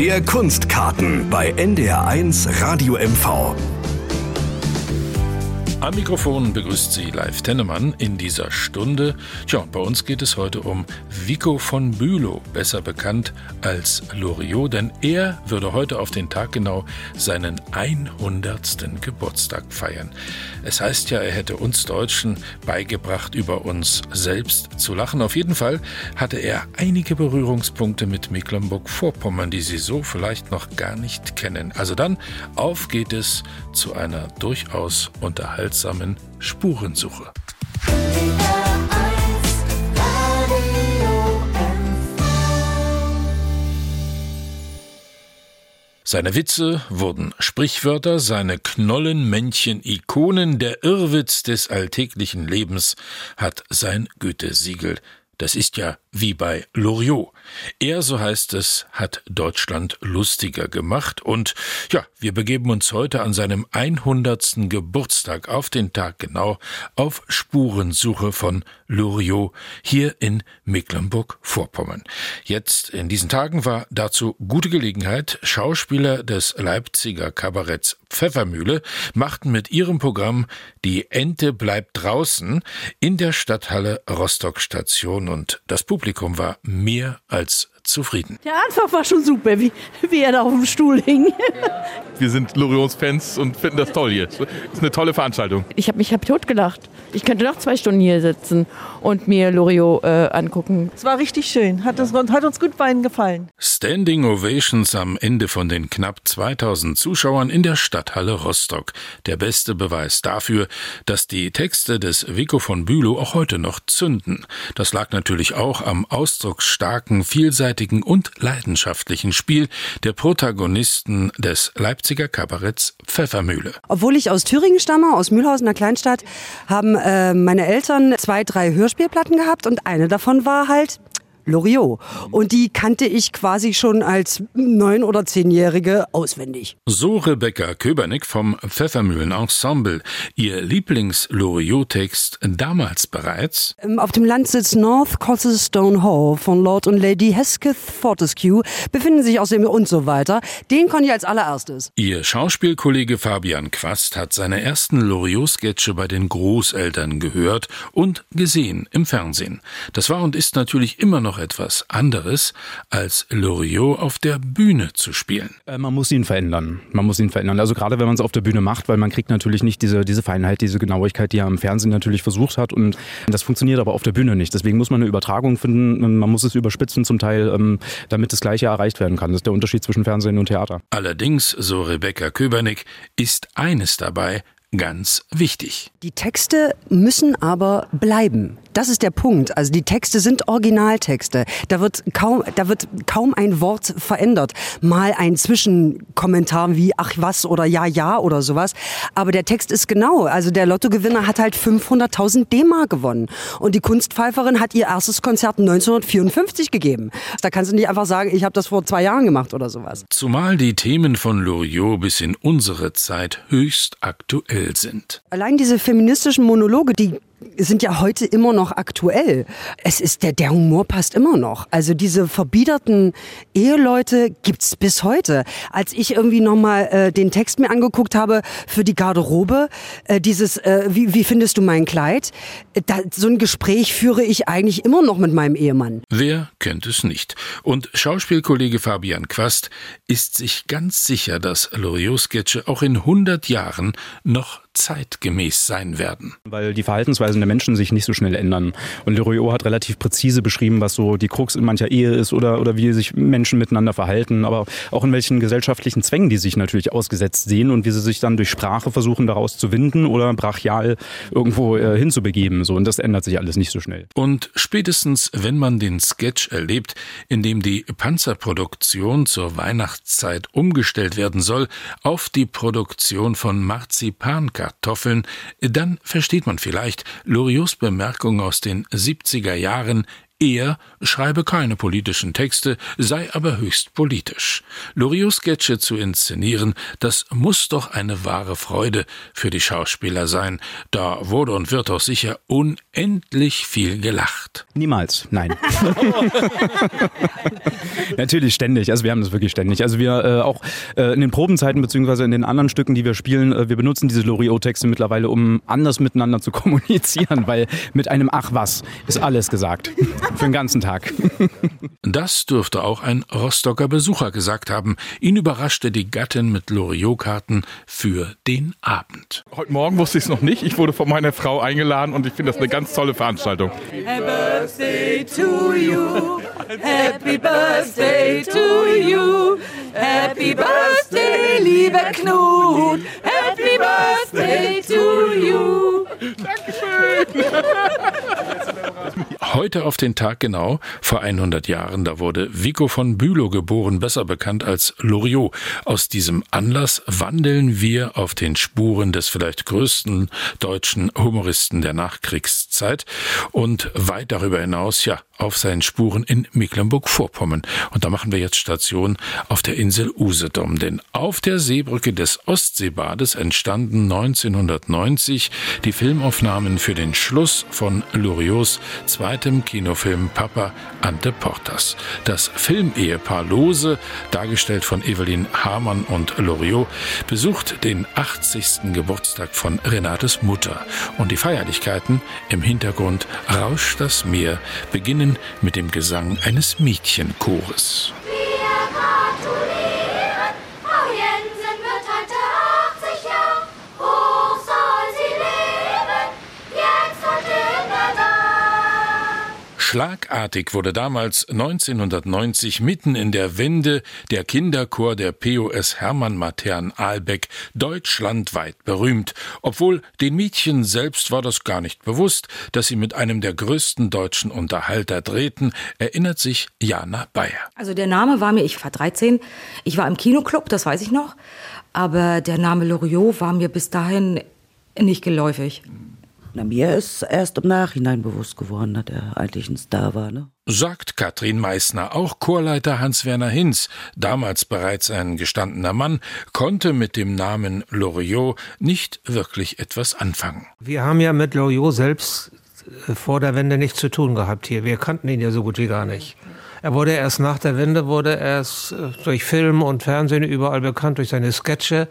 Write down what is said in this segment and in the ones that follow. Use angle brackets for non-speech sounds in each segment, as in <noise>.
Der Kunstkarten bei NDR1 Radio MV. Am Mikrofon begrüßt Sie Live Tennemann in dieser Stunde. Tja, bei uns geht es heute um Vico von Bülow, besser bekannt als Loriot, denn er würde heute auf den Tag genau seinen 100. Geburtstag feiern. Es heißt ja, er hätte uns Deutschen beigebracht, über uns selbst zu lachen. Auf jeden Fall hatte er einige Berührungspunkte mit Mecklenburg-Vorpommern, die Sie so vielleicht noch gar nicht kennen. Also dann, auf geht es zu einer durchaus unterhaltsamen Spurensuche. Seine Witze wurden Sprichwörter, seine Knollenmännchen Ikonen, der Irrwitz des alltäglichen Lebens hat sein Gütesiegel. Das ist ja wie bei Loriot. Er, so heißt es, hat Deutschland lustiger gemacht und ja, wir begeben uns heute an seinem 100. Geburtstag auf den Tag genau auf Spurensuche von Loriot hier in Mecklenburg-Vorpommern. Jetzt in diesen Tagen war dazu gute Gelegenheit. Schauspieler des Leipziger Kabaretts Pfeffermühle machten mit ihrem Programm Die Ente bleibt draußen in der Stadthalle Rostock Station und das Publikum war mehr als als zufrieden. Der Anfang war schon super, wie, wie er da auf dem Stuhl hing. <laughs> Wir sind Loriots Fans und finden das toll hier. Das ist eine tolle Veranstaltung. Ich habe mich hab totgelacht. Ich könnte noch zwei Stunden hier sitzen und mir Loriot äh, angucken. Es war richtig schön. Hat, das, hat uns gut beiden gefallen. Standing Ovations am Ende von den knapp 2000 Zuschauern in der Stadthalle Rostock. Der beste Beweis dafür, dass die Texte des Vico von Bülow auch heute noch zünden. Das lag natürlich auch am ausdrucksstarken, vielseitigen und leidenschaftlichen Spiel der Protagonisten des Leipziger Kabaretts Pfeffermühle. Obwohl ich aus Thüringen stamme, aus Mühlhausen, einer Kleinstadt, haben äh, meine Eltern zwei, drei Hörspielplatten gehabt und eine davon war halt Loriot. Und die kannte ich quasi schon als neun- oder zehnjährige auswendig. So Rebecca Köbernick vom Pfeffermühlen-Ensemble. Ihr Lieblings-Loriot-Text damals bereits? Ähm, auf dem Landsitz North Stone Hall von Lord und Lady Hesketh Fortescue befinden sich außerdem und so weiter. Den konnte ich als allererstes. Ihr Schauspielkollege Fabian Quast hat seine ersten Loriot-Sketche bei den Großeltern gehört und gesehen im Fernsehen. Das war und ist natürlich immer noch etwas anderes, als Loriot auf der Bühne zu spielen. Äh, man muss ihn verändern. Man muss ihn verändern. Also gerade wenn man es auf der Bühne macht, weil man kriegt natürlich nicht diese, diese Feinheit, diese Genauigkeit, die er im Fernsehen natürlich versucht hat. Und das funktioniert aber auf der Bühne nicht. Deswegen muss man eine Übertragung finden. Man muss es überspitzen zum Teil, ähm, damit das Gleiche erreicht werden kann. Das ist der Unterschied zwischen Fernsehen und Theater. Allerdings, so Rebecca Köbernick, ist eines dabei ganz wichtig. Die Texte müssen aber bleiben. Das ist der Punkt. Also die Texte sind Originaltexte. Da wird kaum, da wird kaum ein Wort verändert. Mal ein Zwischenkommentar wie ach was oder ja ja oder sowas. Aber der Text ist genau. Also der Lottogewinner hat halt 500.000 D-Mark gewonnen und die Kunstpfeiferin hat ihr erstes Konzert 1954 gegeben. Da kannst du nicht einfach sagen, ich habe das vor zwei Jahren gemacht oder sowas. Zumal die Themen von Loriot bis in unsere Zeit höchst aktuell sind. Allein diese feministischen Monologe, die sind ja heute immer noch aktuell. Es ist der, der Humor passt immer noch. Also diese verbiederten Eheleute gibt's bis heute. Als ich irgendwie nochmal äh, den Text mir angeguckt habe für die Garderobe, äh, dieses, äh, wie, wie findest du mein Kleid? Äh, da, so ein Gespräch führe ich eigentlich immer noch mit meinem Ehemann. Wer kennt es nicht? Und Schauspielkollege Fabian Quast ist sich ganz sicher, dass Loriot-Sketche auch in 100 Jahren noch zeitgemäß sein werden. Weil die Verhaltensweisen der Menschen sich nicht so schnell ändern. Und Loriot hat relativ präzise beschrieben, was so die Krux in mancher Ehe ist oder, oder wie sich Menschen miteinander verhalten, aber auch in welchen gesellschaftlichen Zwängen die sich natürlich ausgesetzt sehen und wie sie sich dann durch Sprache versuchen, daraus zu winden oder brachial irgendwo äh, hinzubegeben. So, und das ändert sich alles nicht so schnell. Und spätestens, wenn man den Sketch erlebt, in dem die Panzerproduktion zur Weihnachtszeit umgestellt werden soll auf die Produktion von Marzipan Kartoffeln, dann versteht man vielleicht Loriots Bemerkung aus den 70er Jahren, er schreibe keine politischen Texte, sei aber höchst politisch. Loriots Sketche zu inszenieren, das muss doch eine wahre Freude für die Schauspieler sein. Da wurde und wird auch sicher unendlich viel gelacht. Niemals, nein. <laughs> Natürlich ständig. Also wir haben das wirklich ständig. Also wir äh, auch äh, in den Probenzeiten beziehungsweise in den anderen Stücken, die wir spielen, äh, wir benutzen diese Loriot-Texte mittlerweile, um anders miteinander zu <laughs> kommunizieren, weil mit einem Ach was ist alles gesagt. Für den ganzen Tag. <laughs> Das dürfte auch ein Rostocker Besucher gesagt haben. Ihn überraschte die Gattin mit Loriot-Karten für den Abend. Heute Morgen wusste ich es noch nicht. Ich wurde von meiner Frau eingeladen und ich finde das eine ganz tolle Veranstaltung. Happy Birthday to you. Happy Birthday to you. Happy Birthday, lieber Knut. Happy Birthday to you. Heute auf den Tag genau, vor 100 Jahren, da wurde Vico von Bülow geboren, besser bekannt als Loriot. Aus diesem Anlass wandeln wir auf den Spuren des vielleicht größten deutschen Humoristen der Nachkriegszeit und weit darüber hinaus, ja, auf seinen Spuren in Mecklenburg-Vorpommern. Und da machen wir jetzt Station auf der Insel Usedom, denn auf der Seebrücke des Ostseebades entstanden 1990 die Filmaufnahmen für den Schluss von Loriots zweitem Kinofilm Papa Ante Portas. Das Filmehepaar Lose, dargestellt von Evelyn Hamann und Loriot, besucht den 80. Geburtstag von Renates Mutter. Und die Feierlichkeiten im Hintergrund rauscht das Meer, beginnen mit dem Gesang eines Mädchenchores. Schlagartig wurde damals 1990 mitten in der Wende der Kinderchor der POS Hermann Matern Aalbeck deutschlandweit berühmt. Obwohl den Mädchen selbst war das gar nicht bewusst, dass sie mit einem der größten deutschen Unterhalter drehten, erinnert sich Jana Bayer. Also der Name war mir, ich war 13, ich war im Kinoclub, das weiß ich noch, aber der Name Loriot war mir bis dahin nicht geläufig. Na, mir ist erst im Nachhinein bewusst geworden, dass er eigentlich ein Star war. Ne? Sagt Katrin Meissner. Auch Chorleiter Hans-Werner Hinz, damals bereits ein gestandener Mann, konnte mit dem Namen Loriot nicht wirklich etwas anfangen. Wir haben ja mit Loriot selbst äh, vor der Wende nichts zu tun gehabt hier. Wir kannten ihn ja so gut wie gar nicht. Er wurde erst nach der Wende, wurde erst äh, durch Film und Fernsehen überall bekannt, durch seine Sketche.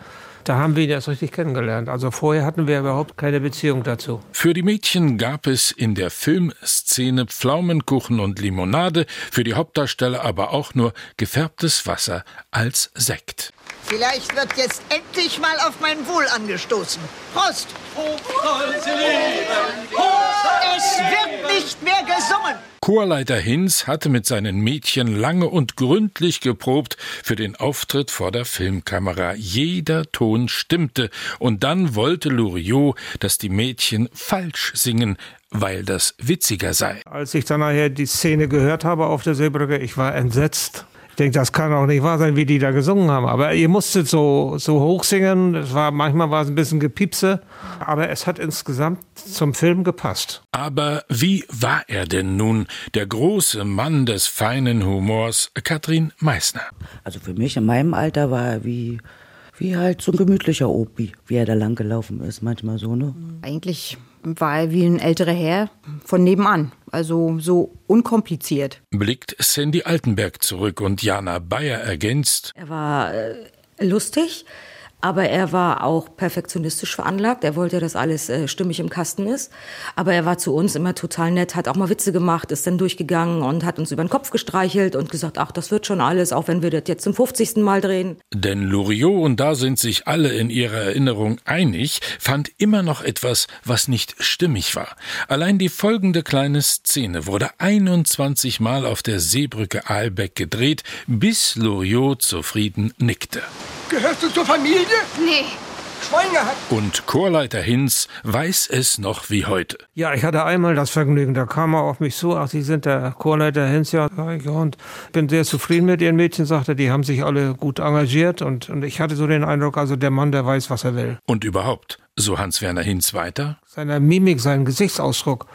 Da haben wir ihn erst richtig kennengelernt. Also vorher hatten wir überhaupt keine Beziehung dazu. Für die Mädchen gab es in der Filmszene Pflaumenkuchen und Limonade, für die Hauptdarsteller aber auch nur gefärbtes Wasser als Sekt. Vielleicht wird jetzt endlich mal auf mein Wohl angestoßen. Prost! Es wird nicht mehr gesungen. Chorleiter Hinz hatte mit seinen Mädchen lange und gründlich geprobt für den Auftritt vor der Filmkamera. Jeder Ton stimmte und dann wollte Loriot, dass die Mädchen falsch singen, weil das witziger sei. Als ich dann nachher die Szene gehört habe auf der Seebrücke, ich war entsetzt. Ich denke, das kann auch nicht wahr sein, wie die da gesungen haben. Aber ihr musstet so, so hoch singen. Es war, manchmal war es ein bisschen gepiepse. Aber es hat insgesamt zum Film gepasst. Aber wie war er denn nun, der große Mann des feinen Humors, Katrin Meissner? Also für mich in meinem Alter war er wie, wie halt so ein gemütlicher Opi, wie er da lang gelaufen ist, manchmal so, ne? Eigentlich war er wie ein älterer Herr von nebenan. Also so unkompliziert. Blickt Sandy Altenberg zurück und Jana Bayer ergänzt. Er war äh, lustig, aber er war auch perfektionistisch veranlagt. Er wollte, dass alles äh, stimmig im Kasten ist. Aber er war zu uns immer total nett, hat auch mal Witze gemacht, ist dann durchgegangen und hat uns über den Kopf gestreichelt und gesagt, ach, das wird schon alles, auch wenn wir das jetzt zum 50. Mal drehen. Denn Loriot, und da sind sich alle in ihrer Erinnerung einig, fand immer noch etwas, was nicht stimmig war. Allein die folgende kleine Szene wurde 21 Mal auf der Seebrücke Aalbeck gedreht, bis Loriot zufrieden nickte. Gehörst du zur Familie? Nee. Schwein. Und Chorleiter Hinz weiß es noch wie heute. Ja, ich hatte einmal das Vergnügen, da kam er auf mich zu, ach, Sie sind der Chorleiter Hinz, ja, und bin sehr zufrieden mit Ihren Mädchen, sagte, die haben sich alle gut engagiert und, und ich hatte so den Eindruck, also der Mann, der weiß, was er will. Und überhaupt, so Hans-Werner Hinz weiter? Seine Mimik, sein Gesichtsausdruck,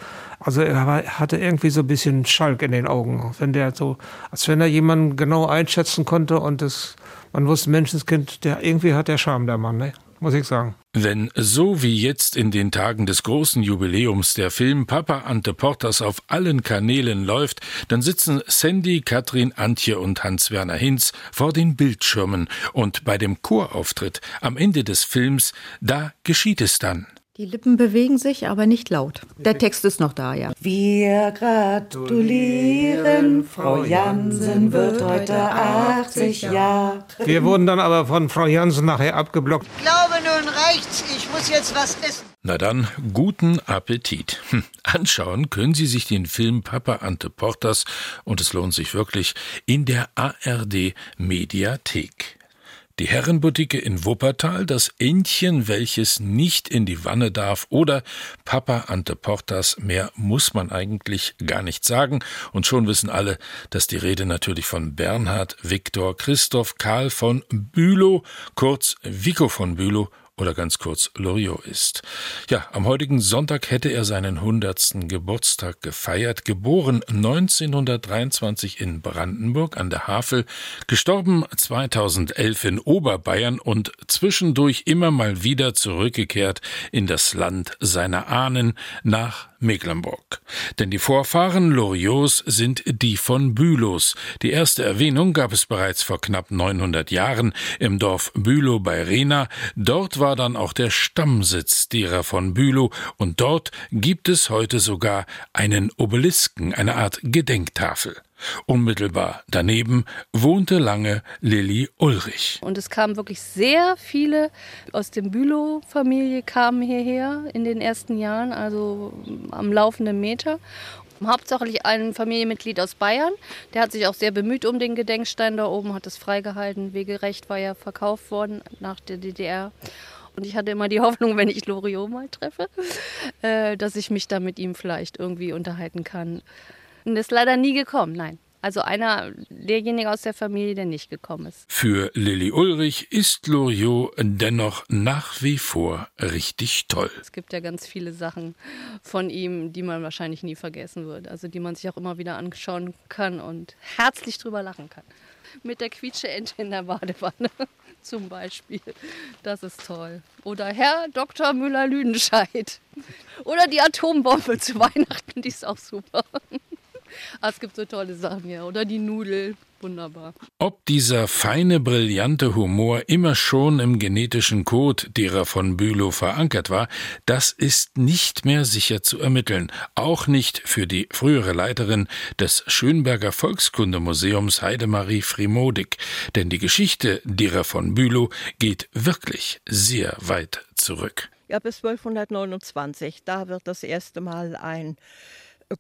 also er hatte irgendwie so ein bisschen Schalk in den Augen, wenn der so, als wenn er jemanden genau einschätzen konnte und das, man wusste, Menschenskind, der irgendwie hat der Charme, der Mann, ne? muss ich sagen. Wenn so wie jetzt in den Tagen des großen Jubiläums der Film Papa Ante Portas auf allen Kanälen läuft, dann sitzen Sandy, Katrin, Antje und Hans-Werner Hinz vor den Bildschirmen und bei dem Chorauftritt am Ende des Films, da geschieht es dann. Die Lippen bewegen sich, aber nicht laut. Der Text ist noch da, ja. Wir gratulieren, Frau Jansen wird heute 80 Jahre. Wir wurden dann aber von Frau Jansen nachher abgeblockt. Ich glaube, nun reicht's. Ich muss jetzt was essen. Na dann, guten Appetit. Hm, anschauen können Sie sich den Film Papa Ante Portas, und es lohnt sich wirklich, in der ARD Mediathek. Die Herrenboutique in Wuppertal, das Entchen, welches nicht in die Wanne darf, oder Papa Ante Portas, mehr muss man eigentlich gar nicht sagen, und schon wissen alle, dass die Rede natürlich von Bernhard Viktor Christoph Karl von Bülow, kurz Vico von Bülow, oder ganz kurz Loriot ist. Ja, am heutigen Sonntag hätte er seinen hundertsten Geburtstag gefeiert, geboren 1923 in Brandenburg an der Havel, gestorben 2011 in Oberbayern und zwischendurch immer mal wieder zurückgekehrt in das Land seiner Ahnen nach Mecklenburg. Denn die Vorfahren Loriots sind die von Bülows. Die erste Erwähnung gab es bereits vor knapp 900 Jahren im Dorf Bülow bei Rena. Dort war dann auch der Stammsitz derer von Bülow und dort gibt es heute sogar einen Obelisken, eine Art Gedenktafel. Unmittelbar daneben wohnte lange Lilly Ulrich. Und es kamen wirklich sehr viele aus der Bülow-Familie kamen hierher in den ersten Jahren, also am laufenden Meter. Hauptsächlich ein Familienmitglied aus Bayern. Der hat sich auch sehr bemüht um den Gedenkstein da oben, hat es freigehalten. Wegerecht war ja verkauft worden nach der DDR. Und ich hatte immer die <laughs> Hoffnung, wenn ich Loriot mal treffe, äh, dass ich mich da mit ihm vielleicht irgendwie unterhalten kann. Und ist leider nie gekommen, nein. Also einer derjenige aus der Familie, der nicht gekommen ist. Für Lilly Ulrich ist Loriot dennoch nach wie vor richtig toll. Es gibt ja ganz viele Sachen von ihm, die man wahrscheinlich nie vergessen wird. Also die man sich auch immer wieder anschauen kann und herzlich drüber lachen kann. Mit der Quietsche-Ente in der Badewanne <laughs> zum Beispiel. Das ist toll. Oder Herr Dr. Müller-Lüdenscheid. Oder die Atombombe zu <laughs> Weihnachten, die ist auch super. <laughs> Ah, es gibt so tolle Sachen, ja. Oder die Nudel, wunderbar. Ob dieser feine, brillante Humor immer schon im genetischen Code derer von Bülow verankert war, das ist nicht mehr sicher zu ermitteln. Auch nicht für die frühere Leiterin des Schönberger Volkskundemuseums Heidemarie Frimodig. Denn die Geschichte derer von Bülow geht wirklich sehr weit zurück. Ja, bis 1229. Da wird das erste Mal ein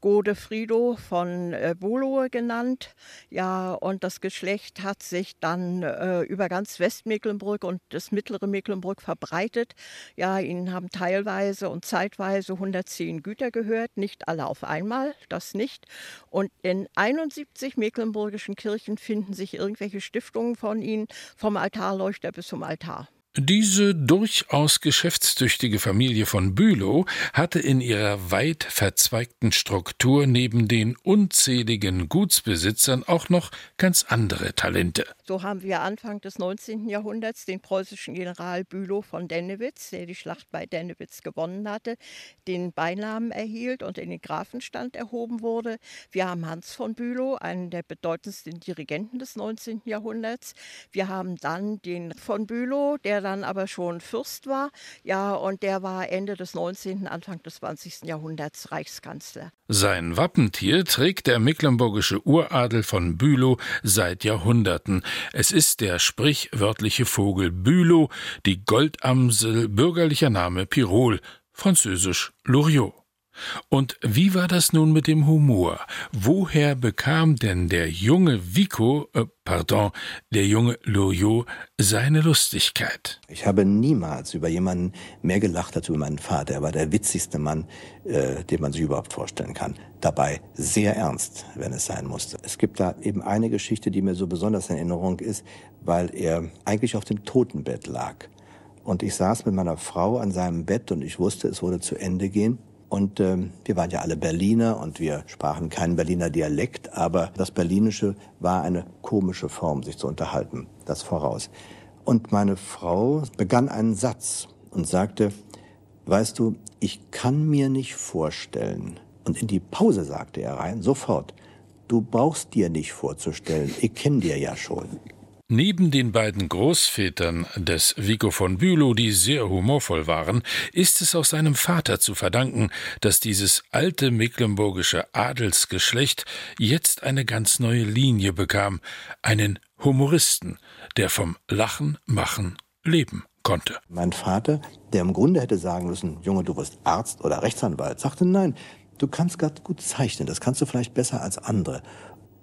Godefrido von äh, Bulow genannt. Ja, und das Geschlecht hat sich dann äh, über ganz Westmecklenburg und das mittlere Mecklenburg verbreitet. Ja, ihnen haben teilweise und zeitweise 110 Güter gehört, nicht alle auf einmal, das nicht. Und in 71 mecklenburgischen Kirchen finden sich irgendwelche Stiftungen von ihnen, vom Altarleuchter bis zum Altar. Diese durchaus geschäftstüchtige Familie von Bülow hatte in ihrer weit verzweigten Struktur neben den unzähligen Gutsbesitzern auch noch ganz andere Talente. So haben wir Anfang des 19. Jahrhunderts den preußischen General Bülow von Dennewitz, der die Schlacht bei Dennewitz gewonnen hatte, den Beinamen erhielt und in den Grafenstand erhoben wurde. Wir haben Hans von Bülow, einen der bedeutendsten Dirigenten des 19. Jahrhunderts. Wir haben dann den von Bülow, der dann aber schon Fürst war. Ja, und der war Ende des 19., Anfang des 20. Jahrhunderts Reichskanzler. Sein Wappentier trägt der mecklenburgische Uradel von Bülow seit Jahrhunderten. Es ist der sprichwörtliche Vogel Bülow, die Goldamsel bürgerlicher Name Pirol, französisch Loriot. Und wie war das nun mit dem Humor? Woher bekam denn der junge Vico, äh, pardon, der junge Loriot seine Lustigkeit? Ich habe niemals über jemanden mehr gelacht als über meinen Vater. Er war der witzigste Mann, äh, den man sich überhaupt vorstellen kann. Dabei sehr ernst, wenn es sein musste. Es gibt da eben eine Geschichte, die mir so besonders in Erinnerung ist, weil er eigentlich auf dem Totenbett lag. Und ich saß mit meiner Frau an seinem Bett und ich wusste, es würde zu Ende gehen. Und ähm, wir waren ja alle Berliner und wir sprachen keinen Berliner Dialekt, aber das Berlinische war eine komische Form, sich zu unterhalten, das voraus. Und meine Frau begann einen Satz und sagte, weißt du, ich kann mir nicht vorstellen. Und in die Pause sagte er rein, sofort, du brauchst dir nicht vorzustellen, ich kenne dir ja schon. Neben den beiden Großvätern des Vico von Bülow, die sehr humorvoll waren, ist es auch seinem Vater zu verdanken, dass dieses alte mecklenburgische Adelsgeschlecht jetzt eine ganz neue Linie bekam, einen Humoristen, der vom Lachen, Machen, Leben konnte. Mein Vater, der im Grunde hätte sagen müssen, Junge, du wirst Arzt oder Rechtsanwalt, sagte nein, du kannst gerade gut zeichnen, das kannst du vielleicht besser als andere.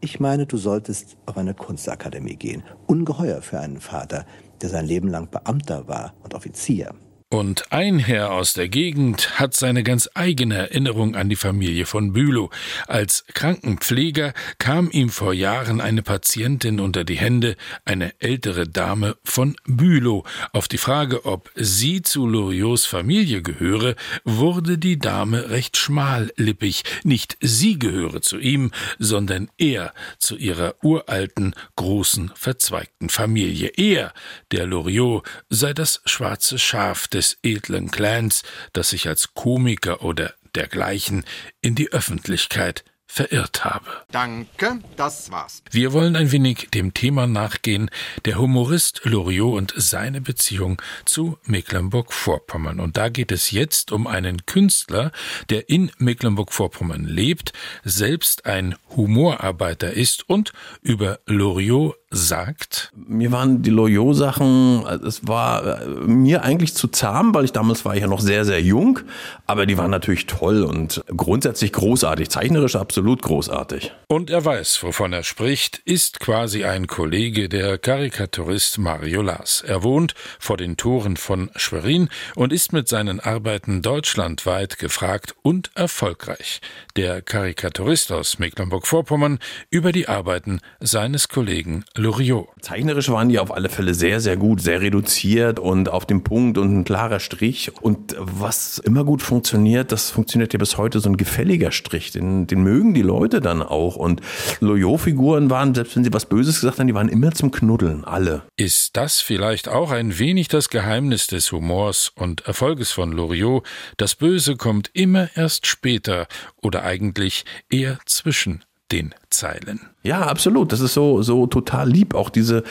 Ich meine, du solltest auf eine Kunstakademie gehen. Ungeheuer für einen Vater, der sein Leben lang Beamter war und Offizier. Und ein Herr aus der Gegend hat seine ganz eigene Erinnerung an die Familie von Bülow. Als Krankenpfleger kam ihm vor Jahren eine Patientin unter die Hände, eine ältere Dame von Bülow. Auf die Frage, ob sie zu Loriots Familie gehöre, wurde die Dame recht schmallippig. Nicht sie gehöre zu ihm, sondern er zu ihrer uralten, großen, verzweigten Familie. Er, der Loriot, sei das schwarze Schaf des des edlen Clans, das sich als Komiker oder dergleichen in die Öffentlichkeit verirrt habe. Danke, das war's. Wir wollen ein wenig dem Thema nachgehen, der Humorist Loriot und seine Beziehung zu Mecklenburg-Vorpommern. Und da geht es jetzt um einen Künstler, der in Mecklenburg-Vorpommern lebt, selbst ein Humorarbeiter ist und über Loriot sagt? Mir waren die Loyot-Sachen, es war äh, mir eigentlich zu zahm, weil ich damals war ich ja noch sehr, sehr jung, aber die waren natürlich toll und grundsätzlich großartig, zeichnerisch absolut großartig. Und er weiß, wovon er spricht, ist quasi ein Kollege der Karikaturist Mario Lars. Er wohnt vor den Toren von Schwerin und ist mit seinen Arbeiten deutschlandweit gefragt und erfolgreich. Der Karikaturist aus Mecklenburg-Vorpommern über die Arbeiten seines Kollegen Loriot. Zeichnerisch waren die auf alle Fälle sehr, sehr gut, sehr reduziert und auf dem Punkt und ein klarer Strich. Und was immer gut funktioniert, das funktioniert ja bis heute so ein gefälliger Strich. Den, den mögen die Leute dann auch. Und Loriot-Figuren waren, selbst wenn sie was Böses gesagt haben, die waren immer zum Knuddeln, alle. Ist das vielleicht auch ein wenig das Geheimnis des Humors und Erfolges von Loriot? Das Böse kommt immer erst später oder eigentlich eher zwischen den Zeilen. Ja, absolut. Das ist so, so total lieb. Auch diese,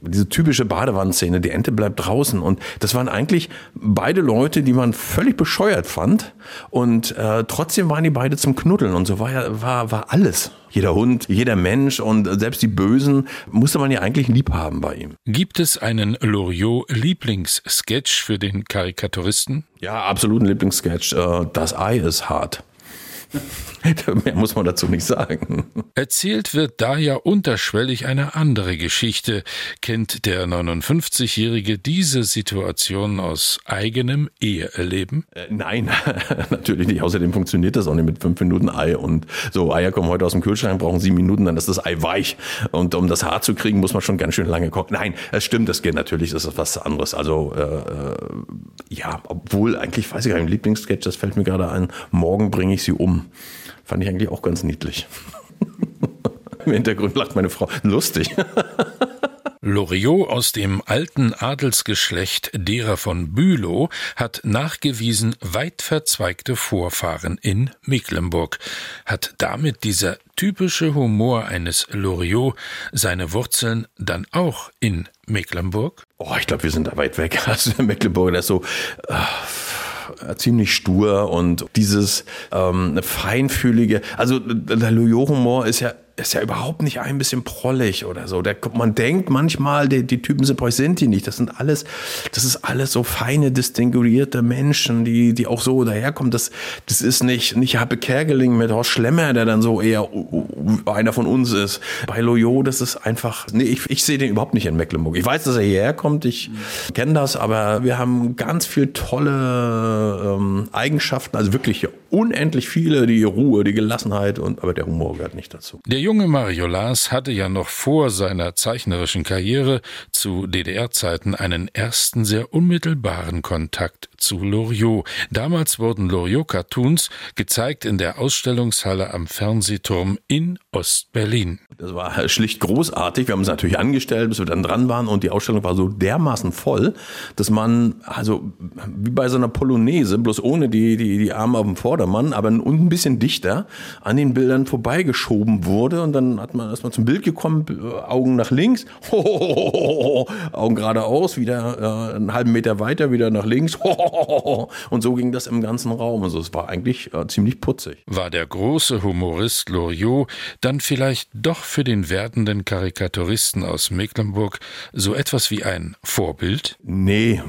diese typische Badewannenszene. Die Ente bleibt draußen. Und das waren eigentlich beide Leute, die man völlig bescheuert fand. Und äh, trotzdem waren die beide zum Knuddeln. Und so war ja, war, war alles. Jeder Hund, jeder Mensch und selbst die Bösen musste man ja eigentlich lieb haben bei ihm. Gibt es einen Loriot-Lieblingssketch für den Karikaturisten? Ja, absolut ein Lieblingssketch. Äh, das Ei ist hart. Mehr muss man dazu nicht sagen. Erzählt wird da ja unterschwellig eine andere Geschichte. Kennt der 59-Jährige diese Situation aus eigenem Eheerleben? Äh, nein, <laughs> natürlich nicht. Außerdem funktioniert das auch nicht mit fünf Minuten Ei. Und so, Eier kommen heute aus dem Kühlschrank, brauchen sieben Minuten, dann ist das Ei weich. Und um das Haar zu kriegen, muss man schon ganz schön lange kochen. Nein, es stimmt, das geht natürlich, das ist was anderes. Also, äh, äh ja, obwohl, eigentlich weiß ich gar nicht, Lieblingssketch, das fällt mir gerade ein, morgen bringe ich sie um. Fand ich eigentlich auch ganz niedlich. <laughs> Im Hintergrund lacht meine Frau. Lustig. <laughs> Loriot aus dem alten Adelsgeschlecht derer von Bülow hat nachgewiesen weit verzweigte Vorfahren in Mecklenburg. Hat damit dieser typische Humor eines Loriot seine Wurzeln dann auch in Mecklenburg? Oh, ich glaube, wir sind da weit weg. <laughs> Also der Mecklenburg, ist so. Äh äh, ziemlich stur und dieses ähm, feinfühlige, also der Loriot-Humor ist ja ist ja überhaupt nicht ein bisschen prollig oder so. Der, man denkt manchmal, die, die Typen sind, sind die nicht. Das sind alles, das ist alles so feine, distinguierte Menschen, die, die auch so daherkommen. Das, das ist nicht, nicht Happe Kerkeling mit Horst Schlemmer, der dann so eher einer von uns ist. Bei Loyo, das ist einfach, nee, ich, ich sehe den überhaupt nicht in Mecklenburg. Ich weiß, dass er hierher kommt, ich mhm. kenne das, aber wir haben ganz viel tolle ähm, Eigenschaften, also wirklich unendlich viele, die Ruhe, die Gelassenheit und, aber der Humor gehört nicht dazu. Der junge Mario Lars hatte ja noch vor seiner zeichnerischen Karriere zu DDR-Zeiten einen ersten sehr unmittelbaren Kontakt zu Loriot. Damals wurden Loriot-Cartoons gezeigt in der Ausstellungshalle am Fernsehturm in Ostberlin. Das war schlicht großartig. Wir haben es natürlich angestellt, bis wir dann dran waren und die Ausstellung war so dermaßen voll, dass man, also wie bei so einer Polonaise, bloß ohne die, die, die Arme auf dem Vordermann, aber ein bisschen dichter an den Bildern vorbeigeschoben wurde und dann hat man erstmal zum Bild gekommen, Augen nach links, <laughs> Augen geradeaus, wieder äh, einen halben Meter weiter, wieder nach links <laughs> <laughs> und so ging das im ganzen Raum. Also es war eigentlich äh, ziemlich putzig. War der große Humorist Loriot dann vielleicht doch für den werdenden Karikaturisten aus Mecklenburg so etwas wie ein Vorbild? Nee,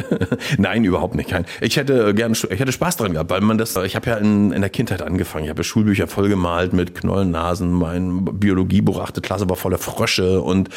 <laughs> nein, überhaupt nicht. Ich hätte gern, ich hätte Spaß dran gehabt, weil man das, ich habe ja in, in der Kindheit angefangen, ich habe ja Schulbücher vollgemalt mit Knollennasen, mein Biologiebuch achte Klasse war voller Frösche und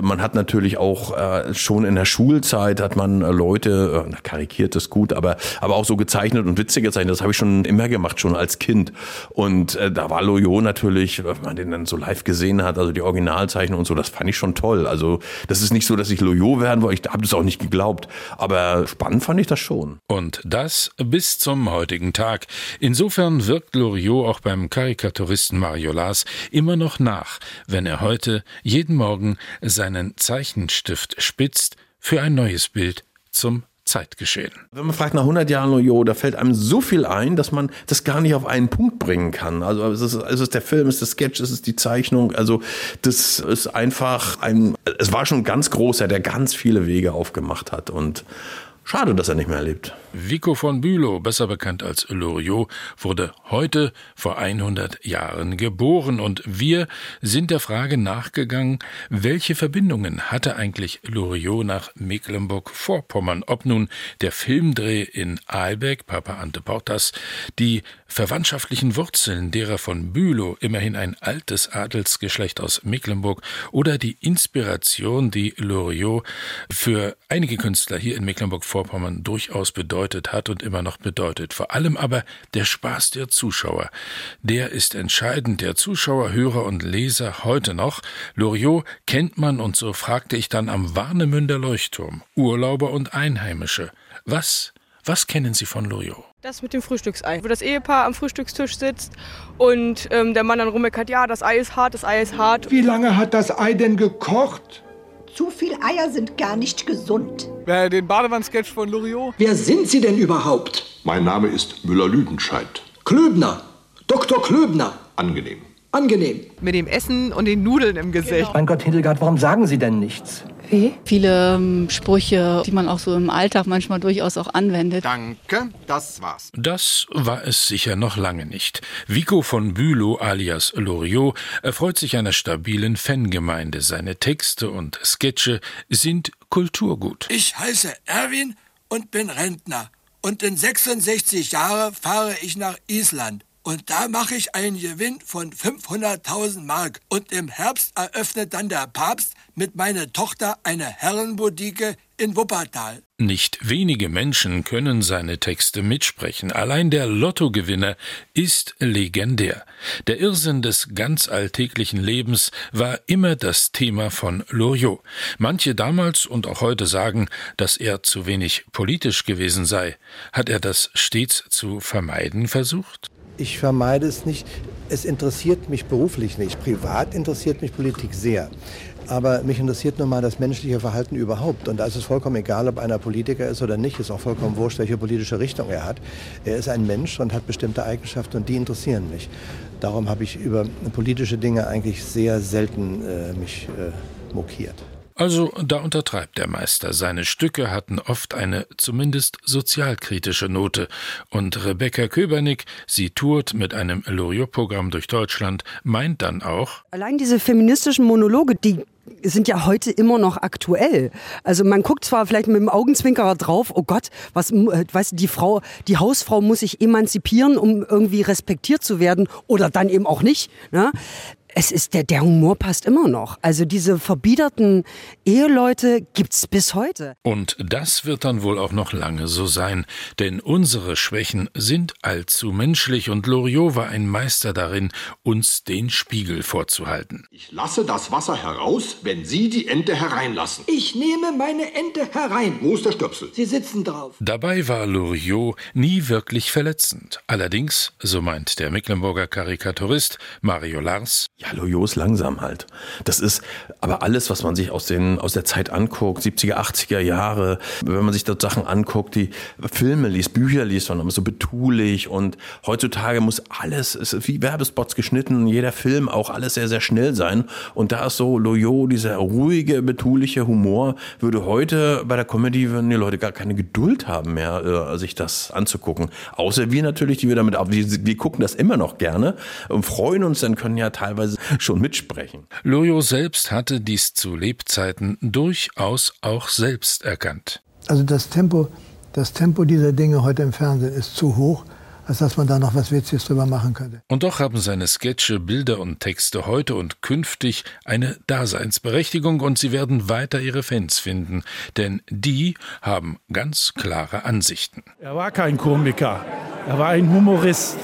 man hat natürlich auch äh, schon in der Schulzeit hat man äh, Leute, äh, karikiert ist gut, aber, aber auch so gezeichnet und Witze gezeichnet, das habe ich schon immer gemacht, schon als Kind und äh, da war Loyo natürlich, wenn man den dann so live gesehen hat, also die Originalzeichnung und so, das fand ich schon toll. Also das ist nicht so, dass ich Loyo werden wollte, ich habe das auch nicht geglaubt, aber spannend fand ich das schon. Und das bis zum heutigen Tag. Insofern wirkt Loriot auch beim Karikaturisten Mario Lars immer noch nach, wenn er heute jeden Morgen seinen Zeichenstift spitzt für ein neues Bild zum Zeitgeschehen. Wenn man fragt nach 100 Jahren Loyo, da fällt einem so viel ein, dass man das gar nicht auf einen Punkt bringen kann. Also es ist, es ist der Film, es ist der Sketch, es ist die Zeichnung. Also das ist einfach ein, es war schon ein ganz großer, der ganz viele Wege aufgemacht hat und Schade, dass er nicht mehr lebt. Vico von Bülow, besser bekannt als Loriot, wurde heute vor 100 Jahren geboren. Und wir sind der Frage nachgegangen, welche Verbindungen hatte eigentlich Loriot nach Mecklenburg-Vorpommern, ob nun der Filmdreh in Aalbeck, Papa Ante Portas, die verwandtschaftlichen Wurzeln derer von Bülow, immerhin ein altes Adelsgeschlecht aus Mecklenburg, oder die Inspiration, die Loriot für einige Künstler hier in Mecklenburg-Vorpommern durchaus bedeutet hat und immer noch bedeutet. Vor allem aber der Spaß der Zuschauer. Der ist entscheidend, der Zuschauer, Hörer und Leser heute noch. Loriot kennt man und so fragte ich dann am Warnemünder Leuchtturm, Urlauber und Einheimische. Was, was kennen Sie von Loriot? Das mit dem Frühstücksei, wo das Ehepaar am Frühstückstisch sitzt und ähm, der Mann dann rummeckert, ja, das Ei ist hart, das Ei ist hart. Wie lange hat das Ei denn gekocht? Zu viel Eier sind gar nicht gesund. Wer den Badewann-Sketch von Loriot? Wer sind Sie denn überhaupt? Mein Name ist Müller-Lüdenscheid. Klöbner. Dr. Klöbner. Angenehm. Angenehm. Mit dem Essen und den Nudeln im Gesicht. Genau. Mein Gott, Hildegard, warum sagen Sie denn nichts? Wie? Viele ähm, Sprüche, die man auch so im Alltag manchmal durchaus auch anwendet. Danke, das war's. Das war es sicher noch lange nicht. Vico von Bülow alias Loriot erfreut sich einer stabilen Fangemeinde. Seine Texte und Sketche sind Kulturgut. Ich heiße Erwin und bin Rentner. Und in 66 Jahren fahre ich nach Island. Und da mache ich einen Gewinn von 500.000 Mark. Und im Herbst eröffnet dann der Papst mit meiner Tochter eine Herrenboutique in Wuppertal. Nicht wenige Menschen können seine Texte mitsprechen. Allein der Lottogewinner ist legendär. Der Irrsinn des ganz alltäglichen Lebens war immer das Thema von Loriot. Manche damals und auch heute sagen, dass er zu wenig politisch gewesen sei. Hat er das stets zu vermeiden versucht? Ich vermeide es nicht. Es interessiert mich beruflich nicht. Privat interessiert mich Politik sehr. Aber mich interessiert nun mal das menschliche Verhalten überhaupt. Und da ist es vollkommen egal, ob einer Politiker ist oder nicht. Ist auch vollkommen wurscht, welche politische Richtung er hat. Er ist ein Mensch und hat bestimmte Eigenschaften und die interessieren mich. Darum habe ich über politische Dinge eigentlich sehr selten äh, mich äh, mokiert. Also da untertreibt der Meister. Seine Stücke hatten oft eine zumindest sozialkritische Note. Und Rebecca Köbernick, sie tourt mit einem Loriot-Programm durch Deutschland, meint dann auch. Allein diese feministischen Monologe, die sind ja heute immer noch aktuell. Also man guckt zwar vielleicht mit dem Augenzwinkerer drauf, oh Gott, was, weißt du, die Frau, die Hausfrau muss sich emanzipieren, um irgendwie respektiert zu werden oder dann eben auch nicht. Ne? Es ist der, der Humor passt immer noch. Also diese verbiederten Eheleute gibt's bis heute. Und das wird dann wohl auch noch lange so sein, denn unsere Schwächen sind allzu menschlich und Loriot war ein Meister darin, uns den Spiegel vorzuhalten. Ich lasse das Wasser heraus, wenn Sie die Ente hereinlassen. Ich nehme meine Ente herein. Wo ist der Stöpsel? Sie sitzen drauf. Dabei war Loriot nie wirklich verletzend. Allerdings, so meint der Mecklenburger Karikaturist Mario Lars, ja, Loriot ist langsam halt. Das ist aber alles, was man sich aus, den, aus der Zeit anguckt, 70er, 80er Jahre, wenn man sich dort Sachen anguckt, die Filme liest, Bücher liest, ist so betulich. Und heutzutage muss alles, ist wie Werbespots geschnitten, jeder Film auch alles sehr, sehr schnell sein. Und da ist so Loriot, dieser ruhige, betuliche Humor, würde heute bei der Comedy, würden die Leute gar keine Geduld haben mehr, äh, sich das anzugucken. Außer wir natürlich, die wir damit, wir, wir gucken das immer noch gerne und freuen uns, dann können ja teilweise schon mitsprechen. Loriot selbst hatte dies zu Lebzeiten durchaus auch selbst erkannt. Also das Tempo, das Tempo dieser Dinge heute im Fernsehen ist zu hoch, als dass man da noch was Witziges drüber machen könnte. Und doch haben seine Sketche, Bilder und Texte heute und künftig eine Daseinsberechtigung und sie werden weiter ihre Fans finden, denn die haben ganz klare Ansichten. Er war kein Komiker, er war ein Humorist.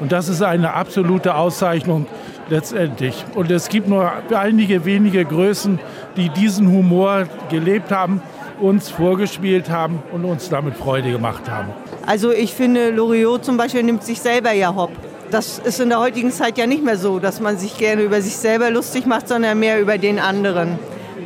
Und das ist eine absolute Auszeichnung letztendlich. Und es gibt nur einige wenige Größen, die diesen Humor gelebt haben, uns vorgespielt haben und uns damit Freude gemacht haben. Also ich finde, Loriot zum Beispiel nimmt sich selber ja hopp. Das ist in der heutigen Zeit ja nicht mehr so, dass man sich gerne über sich selber lustig macht, sondern mehr über den anderen.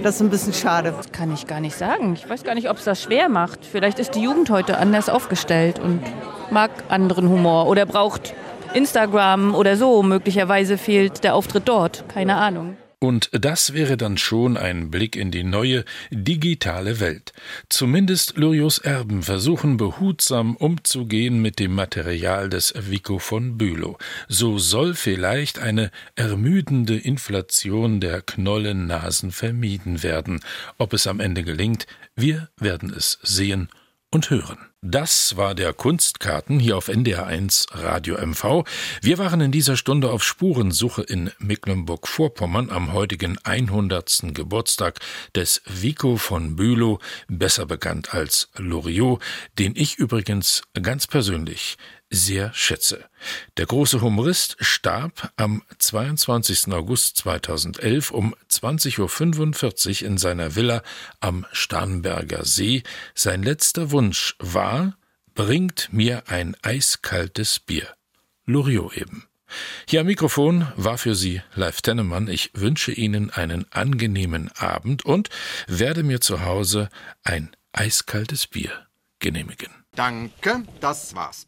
Das ist ein bisschen schade. Das kann ich gar nicht sagen. Ich weiß gar nicht, ob es das schwer macht. Vielleicht ist die Jugend heute anders aufgestellt und mag anderen Humor oder braucht Instagram oder so. Möglicherweise fehlt der Auftritt dort. Keine Ahnung. Und das wäre dann schon ein Blick in die neue digitale Welt. Zumindest Luriots Erben versuchen behutsam umzugehen mit dem Material des Vico von Bülow. So soll vielleicht eine ermüdende Inflation der Knollennasen vermieden werden. Ob es am Ende gelingt, wir werden es sehen und hören. Das war der Kunstkarten hier auf NDR1 Radio MV. Wir waren in dieser Stunde auf Spurensuche in Mecklenburg-Vorpommern am heutigen 100. Geburtstag des Vico von Bülow, besser bekannt als Loriot, den ich übrigens ganz persönlich sehr schätze. Der große Humorist starb am 22. August 2011 um 20.45 Uhr in seiner Villa am Starnberger See. Sein letzter Wunsch war, bringt mir ein eiskaltes Bier. Loriot eben. Hier am Mikrofon war für Sie Live Tennemann. Ich wünsche Ihnen einen angenehmen Abend und werde mir zu Hause ein eiskaltes Bier genehmigen. Danke, das war's.